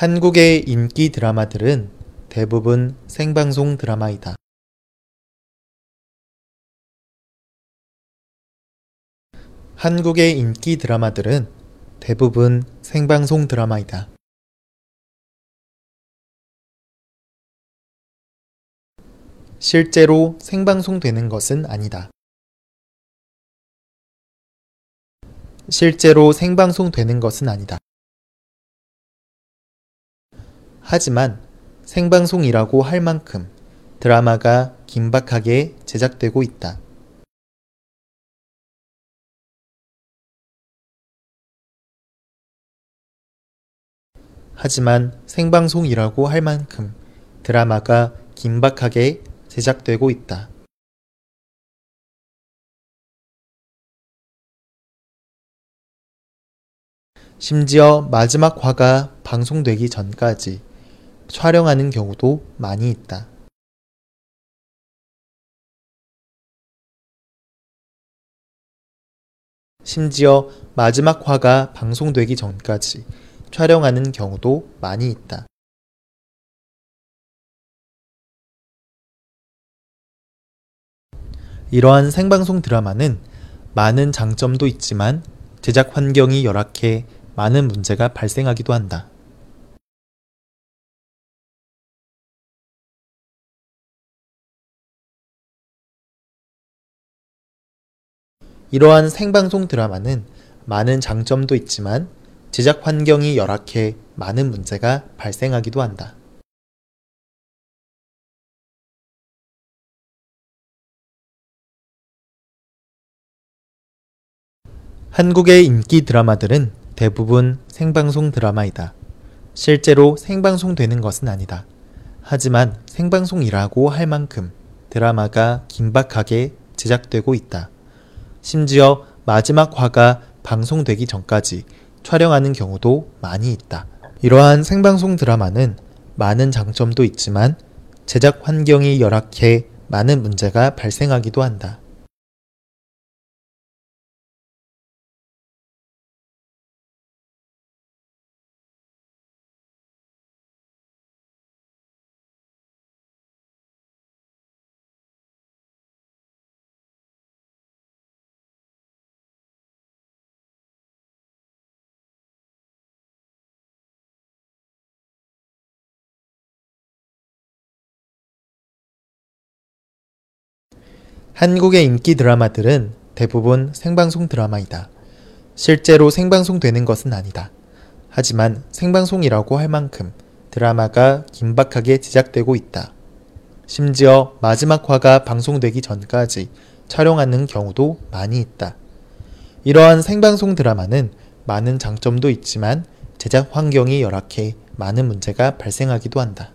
한국의 인기 드라마들은 대부분 생방송 드라마이다. 한국의 인기 드라마들은 대부분 생방송 드라마이다. 실제로 생방송되는 것은 아니다. 실제로 생방송되는 것은 아니다. 하지만 생방송이라고 할 만큼 드라마가 긴박하게 제작되고 있다. 하지만 생방송이라고 할 만큼 드라마가 긴박하게 제작되고 있다. 심지어 마지막 화가 방송되기 전까지 촬영하는 경우도 많이 있다. 심지어 마지막 화가 방송되기 전까지 촬영하는 경우도 많이 있다. 이러한 생방송 드라마는 많은 장점도 있지만 제작 환경이 열악해 많은 문제가 발생하기도 한다. 이러한 생방송 드라마는 많은 장점도 있지만 제작 환경이 열악해 많은 문제가 발생하기도 한다. 한국의 인기 드라마들은 대부분 생방송 드라마이다. 실제로 생방송 되는 것은 아니다. 하지만 생방송이라고 할 만큼 드라마가 긴박하게 제작되고 있다. 심지어 마지막 화가 방송되기 전까지 촬영하는 경우도 많이 있다. 이러한 생방송 드라마는 많은 장점도 있지만 제작 환경이 열악해 많은 문제가 발생하기도 한다. 한국의 인기 드라마들은 대부분 생방송 드라마이다. 실제로 생방송되는 것은 아니다. 하지만 생방송이라고 할 만큼 드라마가 긴박하게 제작되고 있다. 심지어 마지막 화가 방송되기 전까지 촬영하는 경우도 많이 있다. 이러한 생방송 드라마는 많은 장점도 있지만 제작 환경이 열악해 많은 문제가 발생하기도 한다.